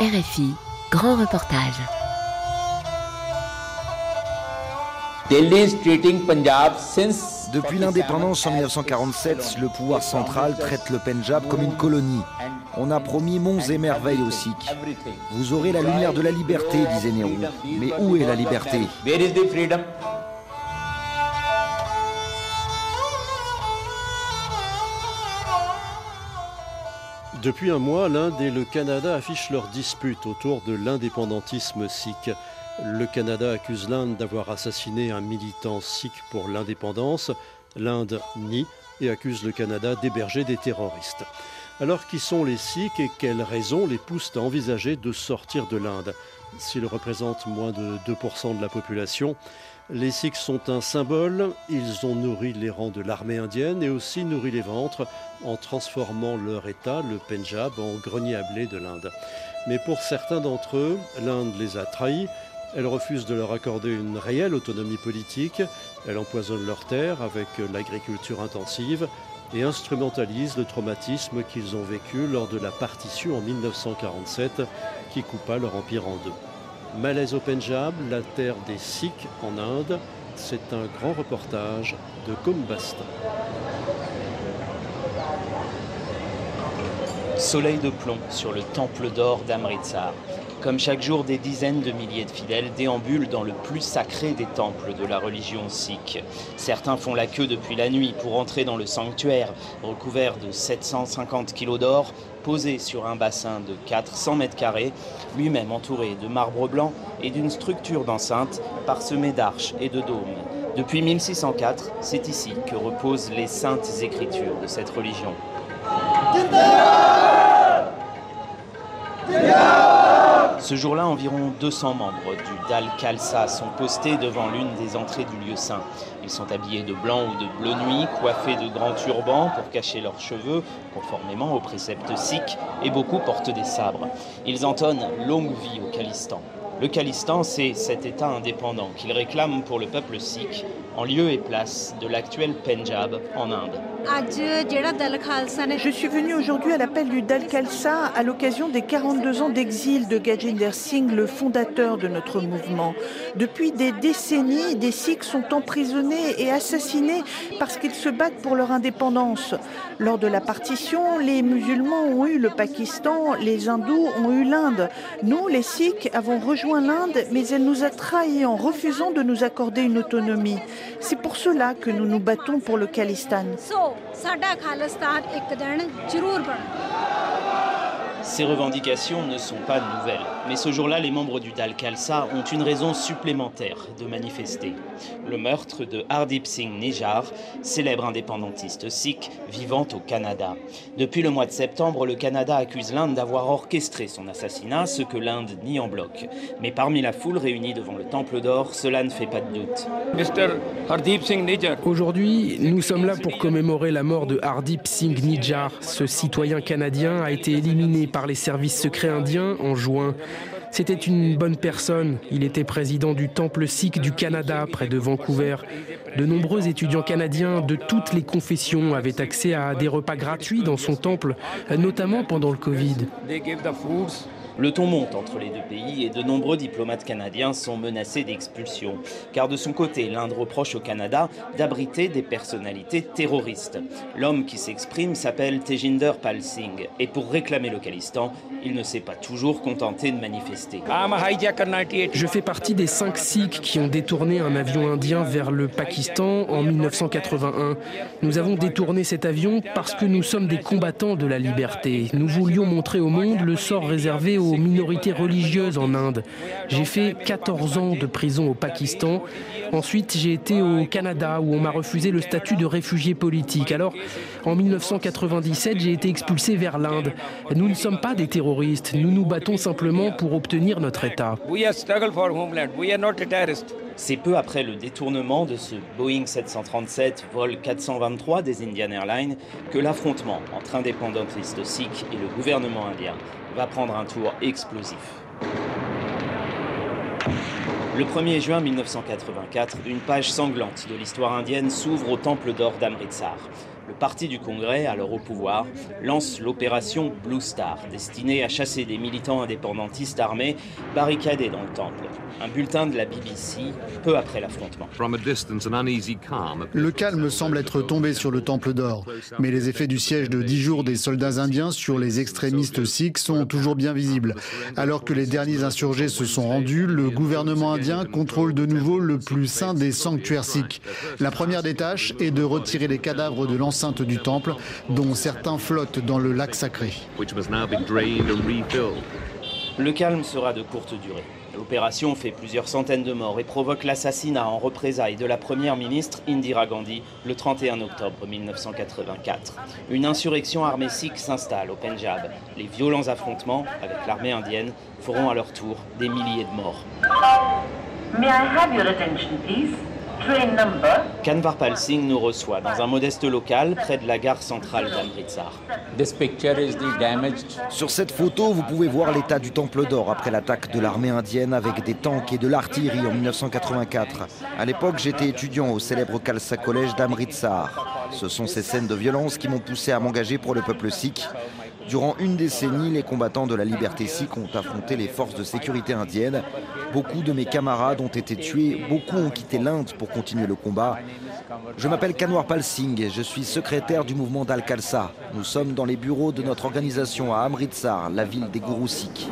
RFI, grand reportage. Depuis l'indépendance en 1947, le pouvoir central traite le Pendjab comme une colonie. On a promis monts et merveilles aux Sikhs. Vous aurez la lumière de la liberté, disait Nehru. Mais où est la liberté? Depuis un mois, l'Inde et le Canada affichent leur dispute autour de l'indépendantisme sikh. Le Canada accuse l'Inde d'avoir assassiné un militant sikh pour l'indépendance. L'Inde nie et accuse le Canada d'héberger des terroristes. Alors qui sont les Sikhs et quelles raisons les poussent à envisager de sortir de l'Inde? S'ils représentent moins de 2% de la population, les Sikhs sont un symbole, ils ont nourri les rangs de l'armée indienne et aussi nourri les ventres en transformant leur État, le Pendjab, en grenier à blé de l'Inde. Mais pour certains d'entre eux, l'Inde les a trahis, elle refuse de leur accorder une réelle autonomie politique, elle empoisonne leurs terres avec l'agriculture intensive et instrumentalise le traumatisme qu'ils ont vécu lors de la partition en 1947 qui coupa leur empire en deux. Malaise au Pendjab, la terre des Sikhs en Inde, c'est un grand reportage de Kumbasta. Soleil de plomb sur le temple d'or d'Amritsar. Comme chaque jour, des dizaines de milliers de fidèles déambulent dans le plus sacré des temples de la religion sikh. Certains font la queue depuis la nuit pour entrer dans le sanctuaire, recouvert de 750 kilos d'or, posé sur un bassin de 400 mètres carrés, lui-même entouré de marbre blanc et d'une structure d'enceinte parsemée d'arches et de dômes. Depuis 1604, c'est ici que reposent les saintes écritures de cette religion. Ce jour-là, environ 200 membres du Dal Khalsa sont postés devant l'une des entrées du lieu saint. Ils sont habillés de blanc ou de bleu nuit, coiffés de grands turbans pour cacher leurs cheveux, conformément aux préceptes sikhs, et beaucoup portent des sabres. Ils entonnent longue vie au Khalistan. Le Khalistan, c'est cet État indépendant qu'ils réclament pour le peuple sikh, en lieu et place de l'actuel Pendjab en Inde. Je suis venu aujourd'hui à l'appel du Dal Khalsa à l'occasion des 42 ans d'exil de Gajinder Singh, le fondateur de notre mouvement. Depuis des décennies, des Sikhs sont emprisonnés et assassinés parce qu'ils se battent pour leur indépendance. Lors de la partition, les musulmans ont eu le Pakistan, les hindous ont eu l'Inde. Nous, les Sikhs, avons rejoint l'Inde, mais elle nous a trahis en refusant de nous accorder une autonomie. C'est pour cela que nous nous battons pour le Khalistan. Ces revendications ne sont pas nouvelles, mais ce jour-là, les membres du Dal Khalsa ont une raison supplémentaire de manifester. Le meurtre de Hardip Singh Nijar, célèbre indépendantiste sikh vivant au Canada. Depuis le mois de septembre, le Canada accuse l'Inde d'avoir orchestré son assassinat, ce que l'Inde nie en bloc. Mais parmi la foule réunie devant le Temple d'Or, cela ne fait pas de doute. Aujourd'hui, nous sommes là pour commémorer la mort de Hardip Singh Nijar. Ce citoyen canadien a été éliminé par les services secrets indiens en juin. C'était une bonne personne. Il était président du Temple sikh du Canada, près de Vancouver. De nombreux étudiants canadiens de toutes les confessions avaient accès à des repas gratuits dans son temple, notamment pendant le Covid. Le ton monte entre les deux pays et de nombreux diplomates canadiens sont menacés d'expulsion. Car de son côté, l'Inde reproche au Canada d'abriter des personnalités terroristes. L'homme qui s'exprime s'appelle Tejinder Pal Singh et pour réclamer le Khalistan, il ne s'est pas toujours contenté de manifester. Je fais partie des cinq Sikhs qui ont détourné un avion indien vers le Pakistan en 1981. Nous avons détourné cet avion parce que nous sommes des combattants de la liberté. Nous voulions montrer au monde le sort réservé aux aux minorités religieuses en Inde. J'ai fait 14 ans de prison au Pakistan. Ensuite, j'ai été au Canada où on m'a refusé le statut de réfugié politique. Alors, en 1997, j'ai été expulsé vers l'Inde. Nous ne sommes pas des terroristes. Nous nous battons simplement pour obtenir notre État. C'est peu après le détournement de ce Boeing 737 vol 423 des Indian Airlines que l'affrontement entre indépendantistes sikhs et le gouvernement indien va prendre un tour explosif. Le 1er juin 1984, une page sanglante de l'histoire indienne s'ouvre au temple d'or d'Amritsar. Le Parti du Congrès, alors au pouvoir, lance l'opération Blue Star, destinée à chasser des militants indépendantistes armés barricadés dans le temple. Un bulletin de la BBC peu après l'affrontement. Le calme semble être tombé sur le temple d'or, mais les effets du siège de dix jours des soldats indiens sur les extrémistes sikhs sont toujours bien visibles. Alors que les derniers insurgés se sont rendus, le gouvernement indien contrôle de nouveau le plus saint des sanctuaires sikhs. La première des tâches est de retirer les cadavres de l'enceinte du temple, dont certains flottent dans le lac sacré. Le calme sera de courte durée. L'opération fait plusieurs centaines de morts et provoque l'assassinat en représailles de la première ministre Indira Gandhi le 31 octobre 1984. Une insurrection armée sikh s'installe au Pendjab. Les violents affrontements avec l'armée indienne feront à leur tour des milliers de morts. May I have your attention, please? Kanvar Pal Singh nous reçoit dans un modeste local près de la gare centrale d'Amritsar. Sur cette photo, vous pouvez voir l'état du Temple d'Or après l'attaque de l'armée indienne avec des tanks et de l'artillerie en 1984. À l'époque, j'étais étudiant au célèbre Khalsa College d'Amritsar. Ce sont ces scènes de violence qui m'ont poussé à m'engager pour le peuple sikh Durant une décennie, les combattants de la liberté sikh ont affronté les forces de sécurité indiennes. Beaucoup de mes camarades ont été tués, beaucoup ont quitté l'Inde pour continuer le combat. Je m'appelle Kanwar Pal Singh, je suis secrétaire du mouvement d'Al-Khalsa. Nous sommes dans les bureaux de notre organisation à Amritsar, la ville des gourous sikhs.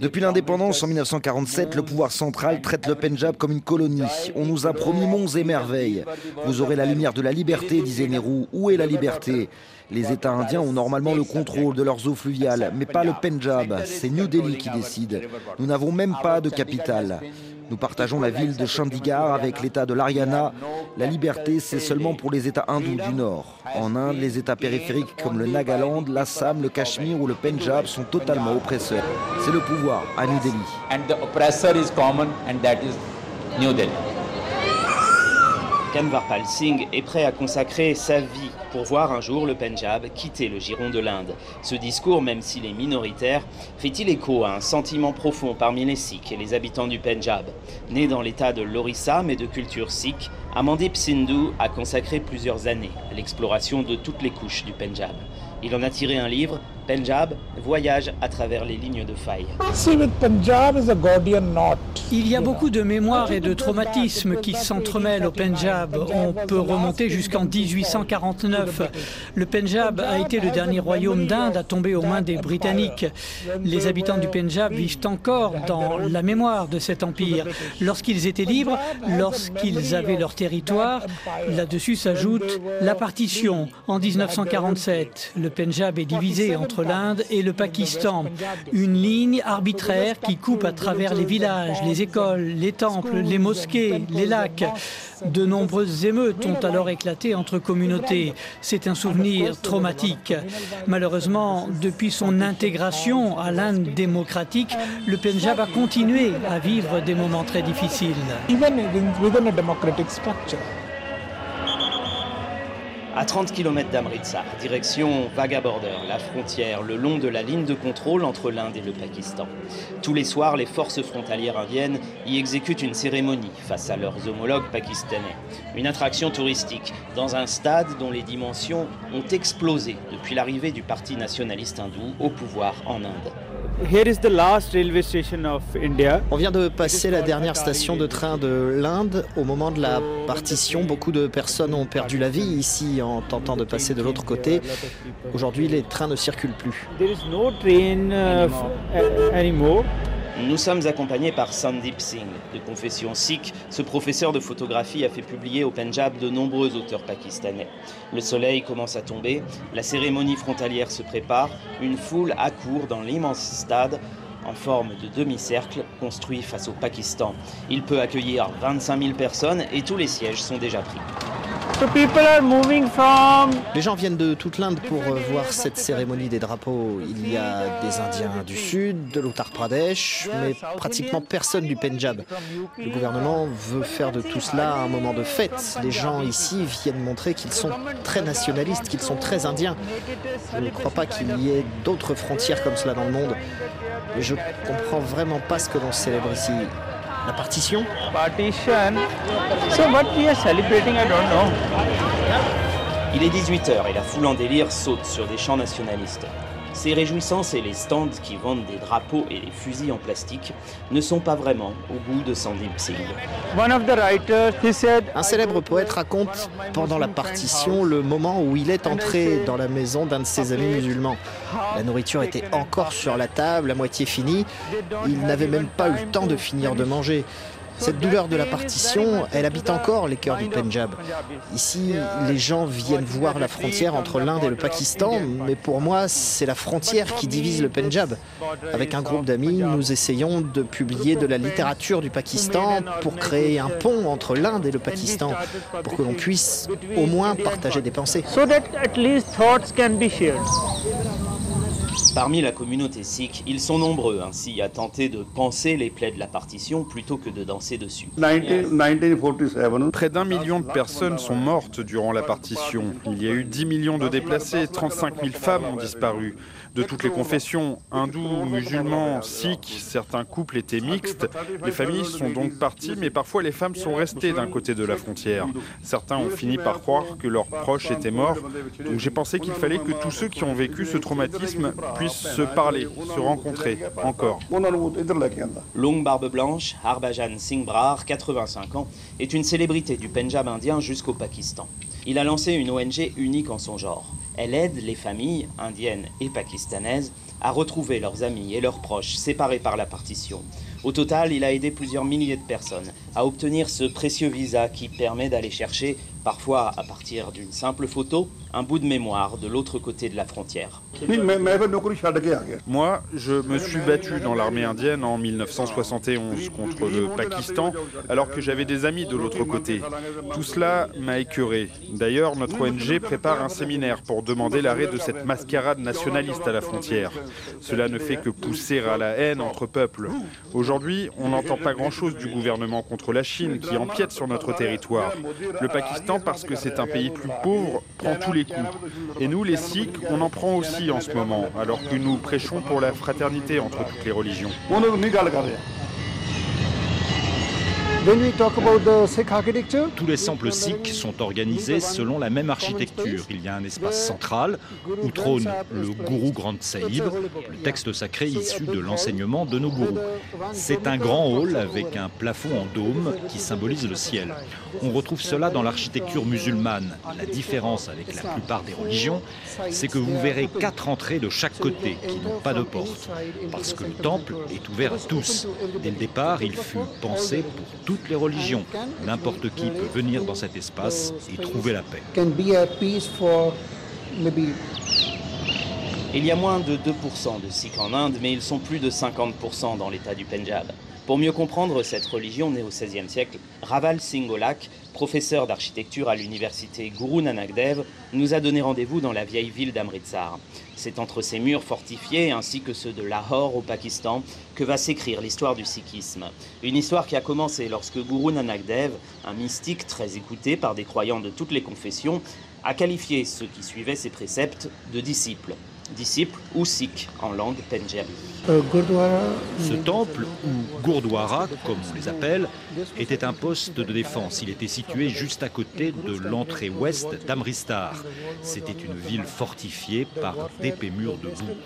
Depuis l'indépendance en 1947, le pouvoir central traite le Pendjab comme une colonie. On nous a promis monts et merveilles. Vous aurez la lumière de la liberté, disait Nehru. Où est la liberté? Les États indiens ont normalement le contrôle de leurs eaux fluviales, mais pas le Pendjab. C'est New Delhi qui Nous n'avons même pas de capitale. Nous partageons la ville de Chandigarh avec l'État de l'Ariana. La liberté, c'est seulement pour les États hindous du Nord. En Inde, les États périphériques comme le Nagaland, l'Assam, le Cachemire ou le Pendjab sont totalement oppresseurs. C'est le pouvoir à New Delhi. Kanvarpal Singh est prêt à consacrer sa vie pour voir un jour le Pendjab quitter le giron de l'Inde. Ce discours, même s'il est minoritaire, fait-il écho à un sentiment profond parmi les Sikhs et les habitants du Pendjab Né dans l'état de l'Orissa mais de culture sikh, Amandip Sindhu a consacré plusieurs années à l'exploration de toutes les couches du Pendjab. Il en a tiré un livre, Pendjab, Voyage à travers les lignes de faille. Il y a beaucoup de mémoires et de traumatismes qui s'entremêlent au Pendjab. On peut remonter jusqu'en 1849. Le Pendjab a été le dernier royaume d'Inde à tomber aux mains des Britanniques. Les habitants du Pendjab vivent encore dans la mémoire de cet empire. Lorsqu'ils étaient libres, lorsqu'ils avaient leur territoire, là-dessus s'ajoute la partition en 1947. Le Pendjab est divisé entre l'Inde et le Pakistan. Une ligne arbitraire qui coupe à travers les villages, les écoles, les temples, les mosquées, les lacs. De nombreuses émeutes ont alors éclaté entre communautés. C'est un souvenir traumatique. Malheureusement, depuis son intégration à l'Inde démocratique, le Pendjab a continué à vivre des moments très difficiles. À 30 km d'Amritsar, direction Vaga Border, la frontière, le long de la ligne de contrôle entre l'Inde et le Pakistan. Tous les soirs, les forces frontalières indiennes y exécutent une cérémonie face à leurs homologues pakistanais. Une attraction touristique dans un stade dont les dimensions ont explosé depuis l'arrivée du Parti nationaliste hindou au pouvoir en Inde. On vient de passer la dernière station de train de l'Inde. Au moment de la partition, beaucoup de personnes ont perdu la vie ici en tentant de passer de l'autre côté. Aujourd'hui, les trains ne circulent plus. Nous sommes accompagnés par Sandip Singh, de confession sikh. Ce professeur de photographie a fait publier au Pendjab de nombreux auteurs pakistanais. Le soleil commence à tomber, la cérémonie frontalière se prépare, une foule accourt dans l'immense stade en forme de demi-cercle construit face au Pakistan. Il peut accueillir 25 000 personnes et tous les sièges sont déjà pris. Les gens viennent de toute l'Inde pour euh, voir cette cérémonie des drapeaux. Il y a des Indiens du Sud, de l'Uttar Pradesh, mais pratiquement personne du Pendjab. Le gouvernement veut faire de tout cela un moment de fête. Les gens ici viennent montrer qu'ils sont très nationalistes, qu'ils sont très indiens. Je ne crois pas qu'il y ait d'autres frontières comme cela dans le monde. Je comprends vraiment pas ce que l'on célèbre ici. La partition Il est 18h et la foule en délire saute sur des champs nationalistes. Ces réjouissances et les stands qui vendent des drapeaux et des fusils en plastique ne sont pas vraiment au goût de Sandeep Singh. Un célèbre poète raconte pendant la partition le moment où il est entré dans la maison d'un de ses amis musulmans. La nourriture était encore sur la table, à moitié finie. Il n'avait même pas eu le temps de finir de manger. Cette douleur de la partition, elle habite encore les cœurs du Punjab. Ici, les gens viennent voir la frontière entre l'Inde et le Pakistan, mais pour moi, c'est la frontière qui divise le Punjab. Avec un groupe d'amis, nous essayons de publier de la littérature du Pakistan pour créer un pont entre l'Inde et le Pakistan, pour que l'on puisse au moins partager des pensées. Parmi la communauté sikh, ils sont nombreux ainsi à tenter de penser les plaies de la partition plutôt que de danser dessus. Près d'un million de personnes sont mortes durant la partition. Il y a eu 10 millions de déplacés, 35 000 femmes ont disparu de toutes les confessions, hindous, musulmans, sikhs, certains couples étaient mixtes. Les familles sont donc parties, mais parfois les femmes sont restées d'un côté de la frontière. Certains ont fini par croire que leurs proches étaient morts. Donc j'ai pensé qu'il fallait que tous ceux qui ont vécu ce traumatisme puissent se parler, se rencontrer encore. Longue barbe blanche, Harbhajan Singh Brar, 85 ans, est une célébrité du Pendjab indien jusqu'au Pakistan. Il a lancé une ONG unique en son genre. Elle aide les familles indiennes et pakistanaises à retrouver leurs amis et leurs proches séparés par la partition. Au total, il a aidé plusieurs milliers de personnes à obtenir ce précieux visa qui permet d'aller chercher, parfois à partir d'une simple photo, un bout de mémoire de l'autre côté de la frontière. Moi, je me suis battu dans l'armée indienne en 1971 contre le Pakistan, alors que j'avais des amis de l'autre côté. Tout cela m'a écœuré. D'ailleurs, notre ONG prépare un séminaire pour demander l'arrêt de cette mascarade nationaliste à la frontière. Cela ne fait que pousser à la haine entre peuples. Aujourd'hui, on n'entend pas grand-chose du gouvernement contre la Chine qui empiète sur notre territoire. Le Pakistan, parce que c'est un pays plus pauvre, prend tous les coups. Et nous, les Sikhs, on en prend aussi en ce moment, alors que nous prêchons pour la fraternité entre toutes les religions. Tous les samples sikhs sont organisés selon la même architecture. Il y a un espace central où trône le gourou Grand Sahib, le texte sacré issu de l'enseignement de nos gourous. C'est un grand hall avec un plafond en dôme qui symbolise le ciel. On retrouve cela dans l'architecture musulmane. La différence avec la plupart des religions, c'est que vous verrez quatre entrées de chaque côté qui n'ont pas de porte, parce que le temple est ouvert à tous. Dès le départ, il fut pensé pour toutes les religions. N'importe qui peut venir dans cet espace et trouver la paix. Il y a moins de 2% de Sikhs en Inde, mais ils sont plus de 50% dans l'état du Pendjab. Pour mieux comprendre cette religion née au XVIe siècle, Raval Singolak, professeur d'architecture à l'université Guru Nanak Dev, nous a donné rendez-vous dans la vieille ville d'Amritsar. C'est entre ces murs fortifiés ainsi que ceux de Lahore au Pakistan que va s'écrire l'histoire du sikhisme. Une histoire qui a commencé lorsque Guru Nanak Dev, un mystique très écouté par des croyants de toutes les confessions, a qualifié ceux qui suivaient ses préceptes de disciples disciples ou sikhs en langue pendjabi. Ce temple, ou Gurdwara comme on les appelle, était un poste de défense. Il était situé juste à côté de l'entrée ouest d'Amristar. C'était une ville fortifiée par d'épais murs de boue.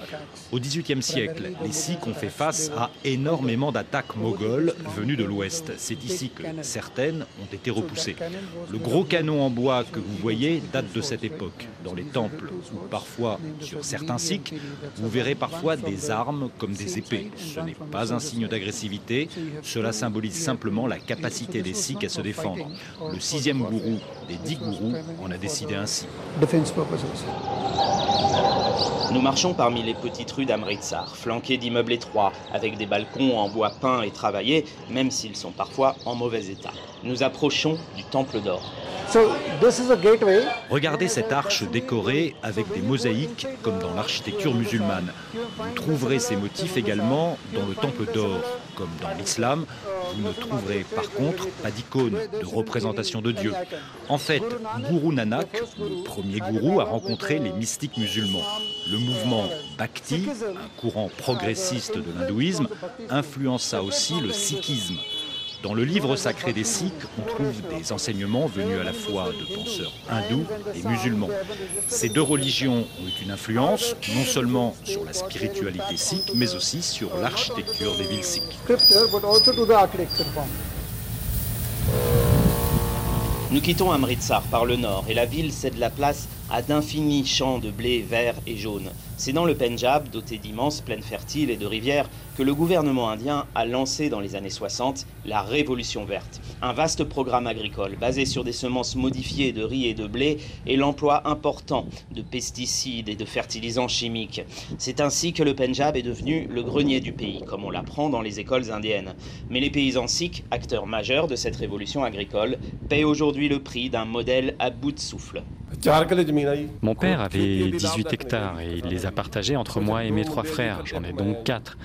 Au XVIIIe siècle, les Sikhs ont fait face à énormément d'attaques mogholes venues de l'ouest. C'est ici que certaines ont été repoussées. Le gros canon en bois que vous voyez date de cette époque. Dans les temples, ou parfois sur certains Sikhs, vous verrez parfois des armes comme des épées. Ce n'est pas un signe d'agressivité, cela symbolise simplement la capacité des Sikhs à se défendre. Le sixième gourou des dix gourous en a décidé ainsi. Nous marchons parmi les petites rues d'Amritsar, flanquées d'immeubles étroits, avec des balcons en bois peint et travaillé, même s'ils sont parfois en mauvais état. Nous approchons du Temple d'Or. Regardez cette arche décorée avec des mosaïques comme dans l'architecture musulmane. Vous trouverez ces motifs également dans le Temple d'Or. Comme dans l'islam, vous ne trouverez par contre pas d'icône de représentation de Dieu. En fait, Guru Nanak, le premier gourou, a rencontré les mystiques musulmans. Le mouvement Bhakti, un courant progressiste de l'hindouisme, influença aussi le sikhisme. Dans le livre sacré des Sikhs, on trouve des enseignements venus à la fois de penseurs hindous et musulmans. Ces deux religions ont eu une influence non seulement sur la spiritualité sikh, mais aussi sur l'architecture des villes sikhs. Nous quittons Amritsar par le nord et la ville cède la place à d'infinis champs de blé vert et jaune. C'est dans le Pendjab, doté d'immenses plaines fertiles et de rivières, que le gouvernement indien a lancé dans les années 60 la Révolution verte, un vaste programme agricole basé sur des semences modifiées de riz et de blé et l'emploi important de pesticides et de fertilisants chimiques. C'est ainsi que le Pendjab est devenu le grenier du pays, comme on l'apprend dans les écoles indiennes. Mais les paysans sikhs, acteurs majeurs de cette révolution agricole, paient aujourd'hui le prix d'un modèle à bout de souffle. Mon père avait 18 hectares et il les a partagés entre moi et mes trois frères. J'en ai donc quatre.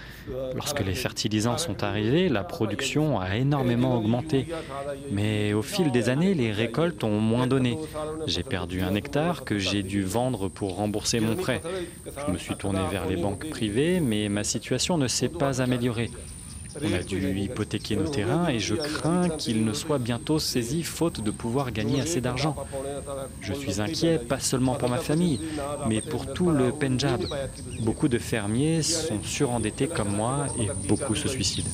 Lorsque les fertilisants sont arrivés, la production a énormément augmenté. Mais au fil des années, les récoltes ont moins donné. J'ai perdu un hectare que j'ai dû vendre pour rembourser mon prêt. Je me suis tourné vers les banques privées, mais ma situation ne s'est pas améliorée. On a dû hypothéquer nos terrains et je crains qu'ils ne soient bientôt saisis faute de pouvoir gagner assez d'argent. Je suis inquiet, pas seulement pour ma famille, mais pour tout le Pendjab. Beaucoup de fermiers sont surendettés comme moi et beaucoup se suicident.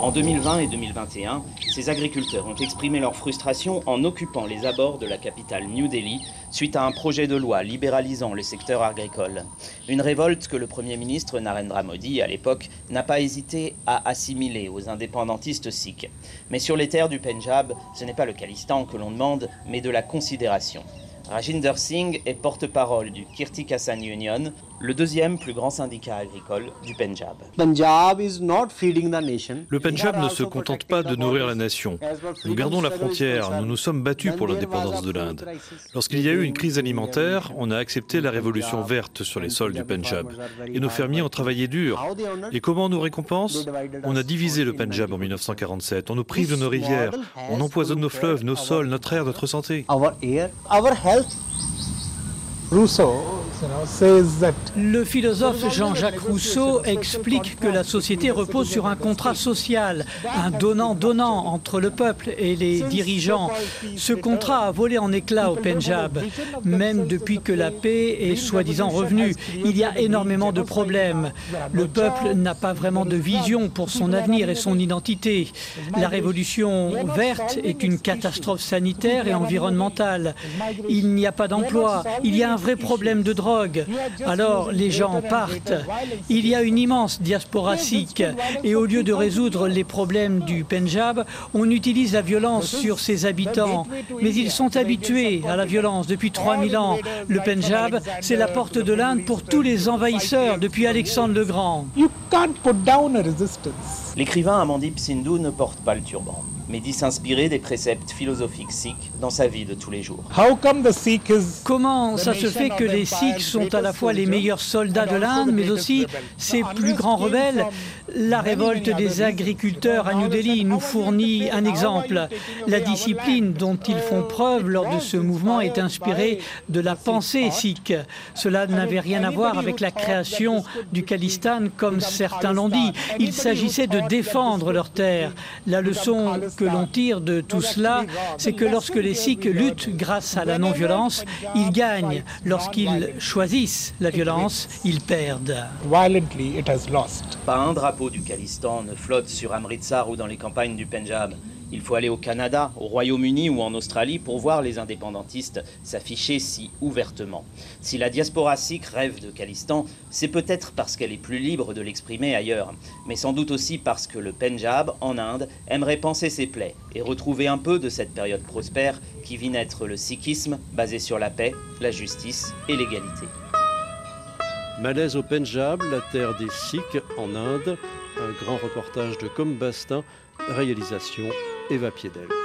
En 2020 et 2021, ces agriculteurs ont exprimé leur frustration en occupant les abords de la capitale New Delhi suite à un projet de loi libéralisant le secteur agricole. Une révolte que le Premier ministre Narendra Modi, à l'époque, n'a pas hésité à assimiler aux indépendantistes sikhs. Mais sur les terres du Pendjab, ce n'est pas le Khalistan que l'on demande, mais de la considération. Rajinder Singh est porte-parole du Kirti Union, le deuxième plus grand syndicat agricole du Pendjab. Le Pendjab ne se contente pas de nourrir la nation. Nous gardons la frontière, nous nous sommes battus pour l'indépendance de l'Inde. Lorsqu'il y a eu une crise alimentaire, on a accepté la révolution verte sur les sols du Pendjab. Et nos fermiers ont travaillé dur. Et comment on nous récompense On a divisé le Pendjab en 1947, on nous prive de nos rivières, on empoisonne nos fleuves, nos sols, notre air, notre santé. Le philosophe Jean-Jacques Rousseau explique que la société repose sur un contrat social, un donnant-donnant entre le peuple et les dirigeants. Ce contrat a volé en éclats au Pendjab, même depuis que la paix est soi-disant revenue. Il y a énormément de problèmes. Le peuple n'a pas vraiment de vision pour son avenir et son identité. La révolution verte est une catastrophe sanitaire et environnementale. Il n'y a pas d'emploi. Il y a un vrai problème de drogue. Alors les gens partent. Il y a une immense diaspora sikh et au lieu de résoudre les problèmes du Pendjab, on utilise la violence sur ses habitants. Mais ils sont habitués à la violence depuis 3000 ans. Le Pendjab, c'est la porte de l'Inde pour tous les envahisseurs depuis Alexandre le Grand. L'écrivain Amandip Sindhu ne porte pas le turban mais dit s'inspirer des préceptes philosophiques sikhs dans sa vie de tous les jours. Comment ça se fait que les Sikhs sont à la fois les meilleurs soldats de l'Inde, mais aussi ses plus grands rebelles La révolte des agriculteurs à New Delhi nous fournit un exemple. La discipline dont ils font preuve lors de ce mouvement est inspirée de la pensée sikh. Cela n'avait rien à voir avec la création du Khalistan comme certains l'ont dit. Il s'agissait de défendre leurs terres. La leçon que l'on tire de tout cela, c'est que lorsque les Sikhs luttent grâce à la non-violence, ils gagnent. Lorsqu'ils choisissent la violence, ils perdent. Pas un drapeau du Khalistan ne flotte sur Amritsar ou dans les campagnes du Pendjab. Il faut aller au Canada, au Royaume-Uni ou en Australie pour voir les indépendantistes s'afficher si ouvertement. Si la diaspora sikh rêve de Khalistan, c'est peut-être parce qu'elle est plus libre de l'exprimer ailleurs, mais sans doute aussi parce que le Pendjab, en Inde, aimerait penser ses plaies et retrouver un peu de cette période prospère qui vit naître le sikhisme basé sur la paix, la justice et l'égalité. Malaise au Pendjab, la terre des Sikhs en Inde, un grand reportage de Combastin, réalisation Eva Piedel.